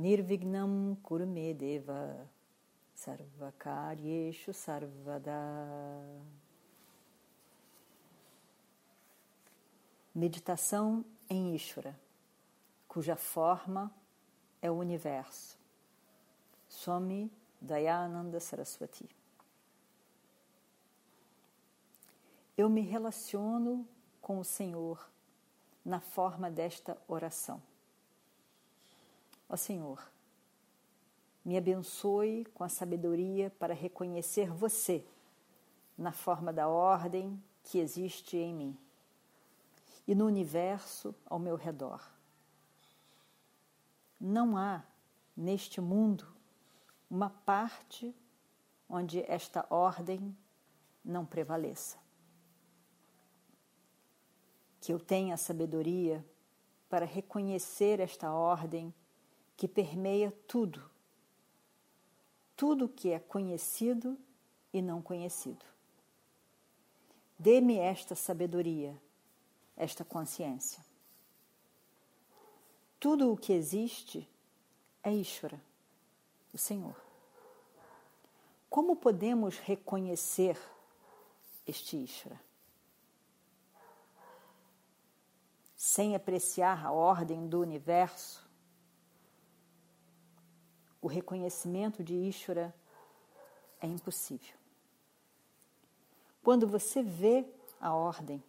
Nirvignam Kurumedeva Sarvakaryeshu Sarvada. Meditação em Ishvara, cuja forma é o universo. Swami Dayananda Saraswati. Eu me relaciono com o Senhor na forma desta oração. Ó Senhor, me abençoe com a sabedoria para reconhecer você na forma da ordem que existe em mim e no universo ao meu redor. Não há neste mundo uma parte onde esta ordem não prevaleça. Que eu tenha a sabedoria para reconhecer esta ordem que permeia tudo, tudo que é conhecido e não conhecido. Dê-me esta sabedoria, esta consciência. Tudo o que existe é Ishvara, o Senhor. Como podemos reconhecer este Ishvara? Sem apreciar a ordem do universo, o reconhecimento de Ishvara é impossível. Quando você vê a ordem,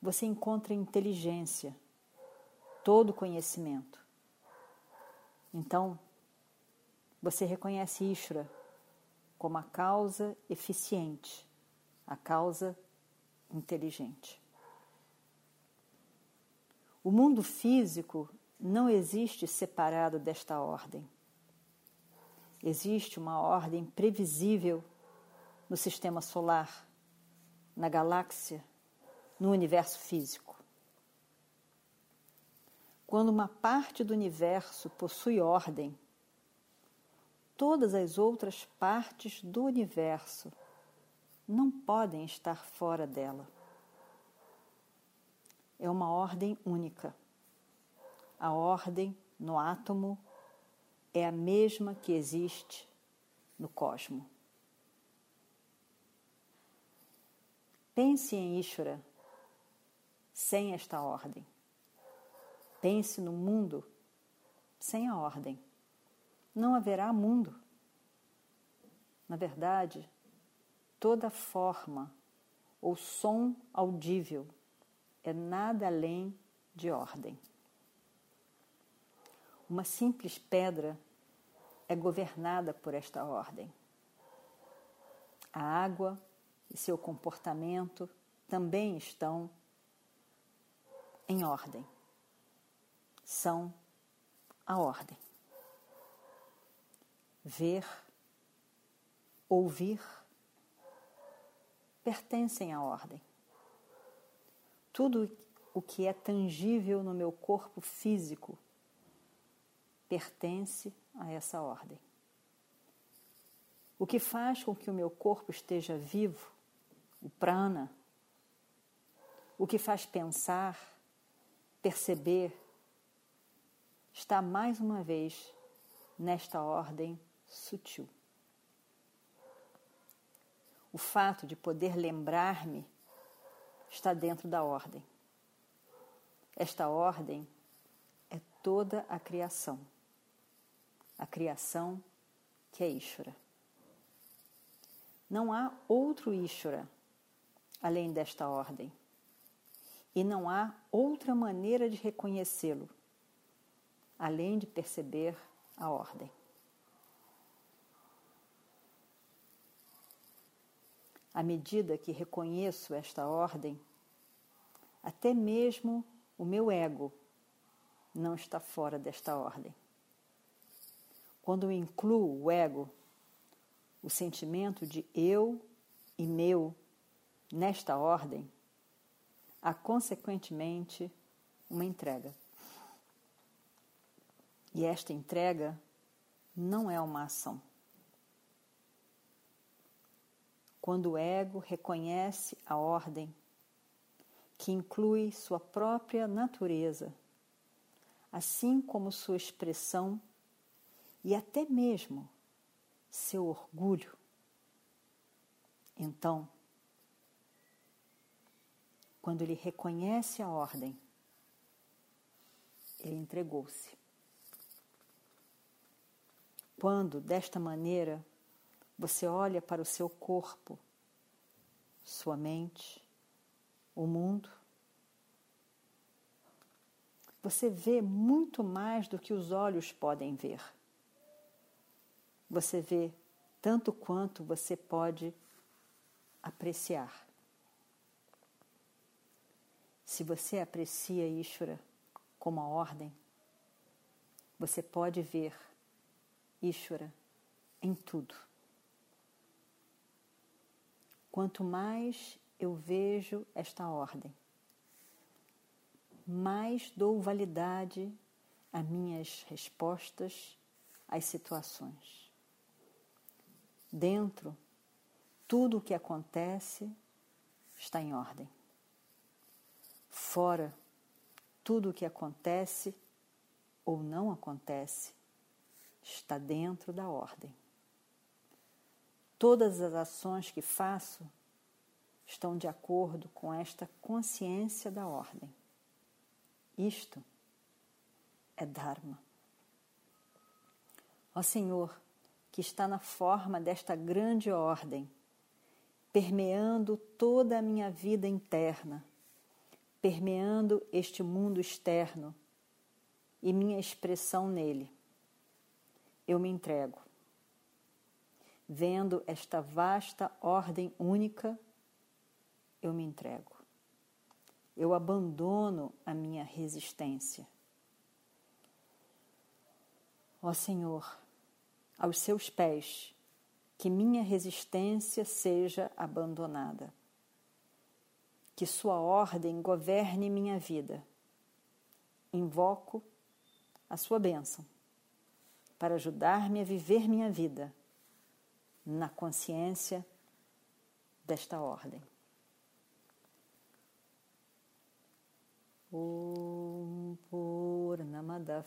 você encontra inteligência, todo conhecimento. Então, você reconhece Ishvara como a causa eficiente, a causa inteligente. O mundo físico não existe separado desta ordem. Existe uma ordem previsível no sistema solar, na galáxia, no universo físico. Quando uma parte do universo possui ordem, todas as outras partes do universo não podem estar fora dela. É uma ordem única. A ordem no átomo é a mesma que existe no cosmo. Pense em Ishvara sem esta ordem. Pense no mundo sem a ordem. Não haverá mundo. Na verdade, toda forma ou som audível é nada além de ordem. Uma simples pedra é governada por esta ordem. A água e seu comportamento também estão em ordem. São a ordem. Ver, ouvir, pertencem à ordem. Tudo o que é tangível no meu corpo físico pertence a essa ordem. O que faz com que o meu corpo esteja vivo, o prana, o que faz pensar, perceber, está mais uma vez nesta ordem sutil. O fato de poder lembrar-me está dentro da ordem. Esta ordem é toda a criação a criação que é Ishvara. Não há outro Ishvara além desta ordem. E não há outra maneira de reconhecê-lo além de perceber a ordem. À medida que reconheço esta ordem, até mesmo o meu ego não está fora desta ordem. Quando incluo o ego, o sentimento de eu e meu nesta ordem, há consequentemente uma entrega. E esta entrega não é uma ação. Quando o ego reconhece a ordem, que inclui sua própria natureza, assim como sua expressão e até mesmo seu orgulho, então, quando ele reconhece a ordem, ele entregou-se. Quando, desta maneira, você olha para o seu corpo, sua mente, o mundo, você vê muito mais do que os olhos podem ver. Você vê tanto quanto você pode apreciar. Se você aprecia Ishvara como a ordem, você pode ver Ishvara em tudo. Quanto mais eu vejo esta ordem, mais dou validade a minhas respostas às situações. Dentro, tudo o que acontece está em ordem. Fora, tudo o que acontece ou não acontece está dentro da ordem. Todas as ações que faço estão de acordo com esta consciência da ordem. Isto é Dharma. Ó Senhor, que está na forma desta grande ordem, permeando toda a minha vida interna, permeando este mundo externo e minha expressão nele. Eu me entrego. Vendo esta vasta ordem única, eu me entrego. Eu abandono a minha resistência. Ó Senhor, aos seus pés, que minha resistência seja abandonada que Sua ordem governe minha vida. Invoco a Sua bênção para ajudar-me a viver minha vida na consciência desta ordem. Om Purnamadav